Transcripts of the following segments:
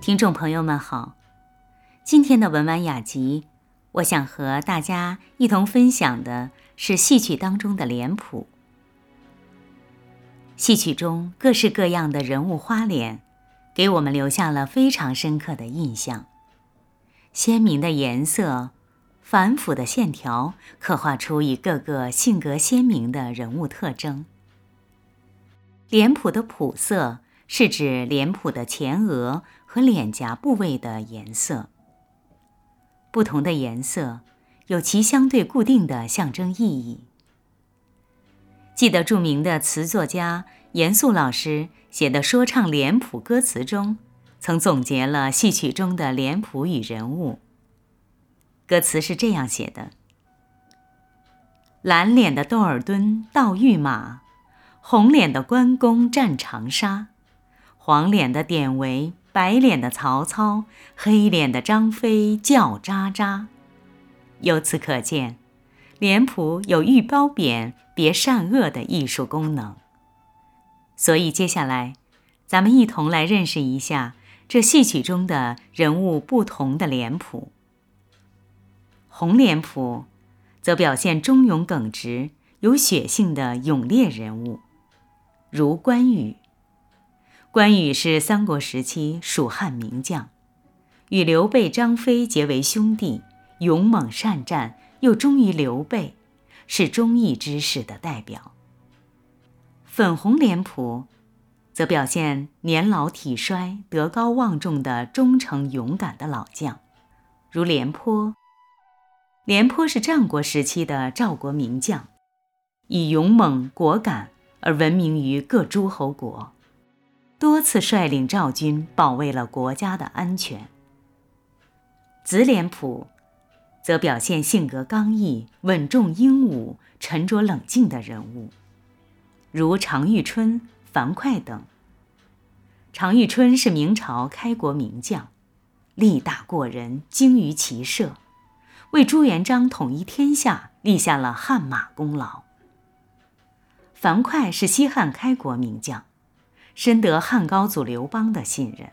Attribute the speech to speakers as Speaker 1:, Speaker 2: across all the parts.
Speaker 1: 听众朋友们好，今天的文玩雅集，我想和大家一同分享的是戏曲当中的脸谱。戏曲中各式各样的人物花脸，给我们留下了非常深刻的印象。鲜明的颜色，繁复的线条，刻画出一个个性格鲜明的人物特征。脸谱的谱色。是指脸谱的前额和脸颊部位的颜色。不同的颜色有其相对固定的象征意义。记得著名的词作家严肃老师写的说唱脸谱歌词中，曾总结了戏曲中的脸谱与人物。歌词是这样写的：蓝脸的窦尔敦盗御马，红脸的关公战长沙。黄脸的典韦，白脸的曹操，黑脸的张飞叫喳喳。由此可见，脸谱有寓褒贬、别善恶的艺术功能。所以，接下来，咱们一同来认识一下这戏曲中的人物不同的脸谱。红脸谱，则表现忠勇耿直、有血性的勇烈人物，如关羽。关羽是三国时期蜀汉名将，与刘备、张飞结为兄弟，勇猛善战，又忠于刘备，是忠义之士的代表。粉红脸谱，则表现年老体衰、德高望重的忠诚勇敢的老将，如廉颇。廉颇是战国时期的赵国名将，以勇猛果敢而闻名于各诸侯国。多次率领赵军保卫了国家的安全。紫脸谱，则表现性格刚毅、稳重英武、沉着冷静的人物，如常遇春、樊哙等。常遇春是明朝开国名将，力大过人，精于骑射，为朱元璋统一天下立下了汗马功劳。樊哙是西汉开国名将。深得汉高祖刘邦的信任。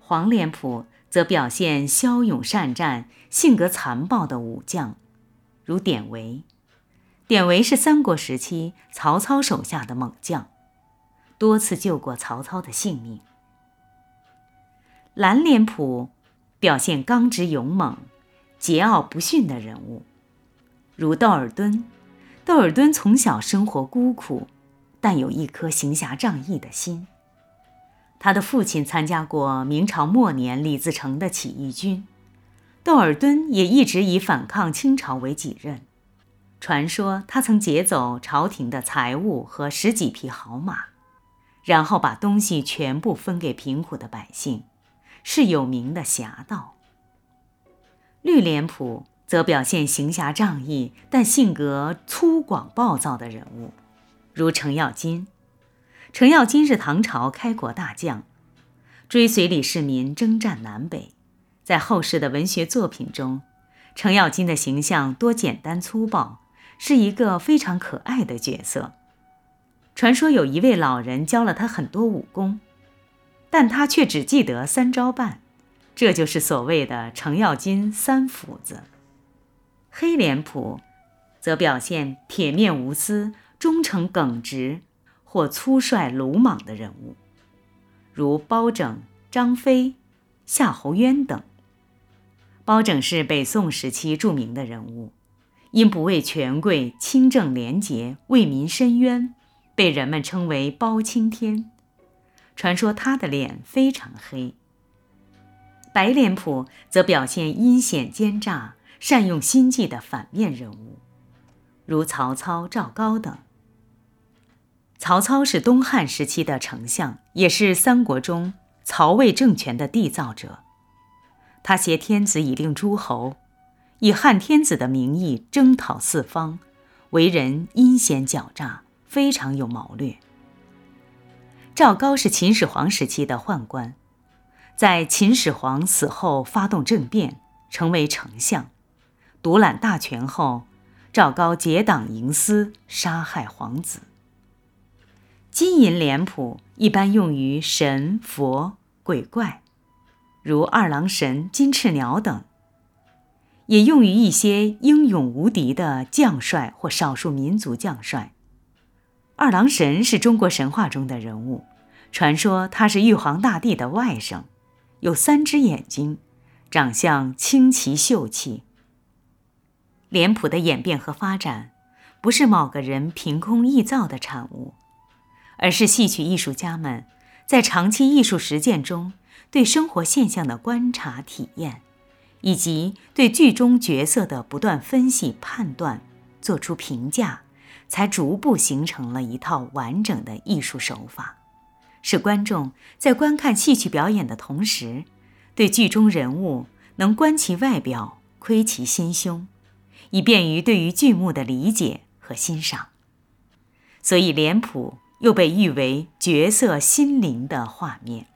Speaker 1: 黄脸谱则表现骁勇善战、性格残暴的武将，如典韦。典韦是三国时期曹操手下的猛将，多次救过曹操的性命。蓝脸谱表现刚直勇猛、桀骜不驯的人物，如窦尔敦。窦尔敦从小生活孤苦。但有一颗行侠仗义的心。他的父亲参加过明朝末年李自成的起义军，窦尔敦也一直以反抗清朝为己任。传说他曾劫走朝廷的财物和十几匹好马，然后把东西全部分给贫苦的百姓，是有名的侠盗。绿脸谱则表现行侠仗义但性格粗犷暴躁的人物。如程咬金，程咬金是唐朝开国大将，追随李世民征战南北。在后世的文学作品中，程咬金的形象多简单粗暴，是一个非常可爱的角色。传说有一位老人教了他很多武功，但他却只记得三招半，这就是所谓的程咬金三斧子。黑脸谱，则表现铁面无私。忠诚耿直或粗率鲁莽的人物，如包拯、张飞、夏侯渊等。包拯是北宋时期著名的人物，因不畏权贵、清正廉洁、为民伸冤，被人们称为包青天。传说他的脸非常黑。白脸谱则表现阴险奸诈、善用心计的反面人物，如曹操、赵高等。曹操是东汉时期的丞相，也是三国中曹魏政权的缔造者。他挟天子以令诸侯，以汉天子的名义征讨四方，为人阴险狡诈，非常有谋略。赵高是秦始皇时期的宦官，在秦始皇死后发动政变，成为丞相，独揽大权后，赵高结党营私，杀害皇子。金银脸谱一般用于神佛、鬼怪，如二郎神、金翅鸟等，也用于一些英勇无敌的将帅或少数民族将帅。二郎神是中国神话中的人物，传说他是玉皇大帝的外甥，有三只眼睛，长相清奇秀气。脸谱的演变和发展，不是某个人凭空臆造的产物，而是戏曲艺术家们。在长期艺术实践中，对生活现象的观察体验，以及对剧中角色的不断分析判断，做出评价，才逐步形成了一套完整的艺术手法，使观众在观看戏曲表演的同时，对剧中人物能观其外表，窥其心胸，以便于对于剧目的理解和欣赏。所以脸谱。又被誉为角色心灵的画面。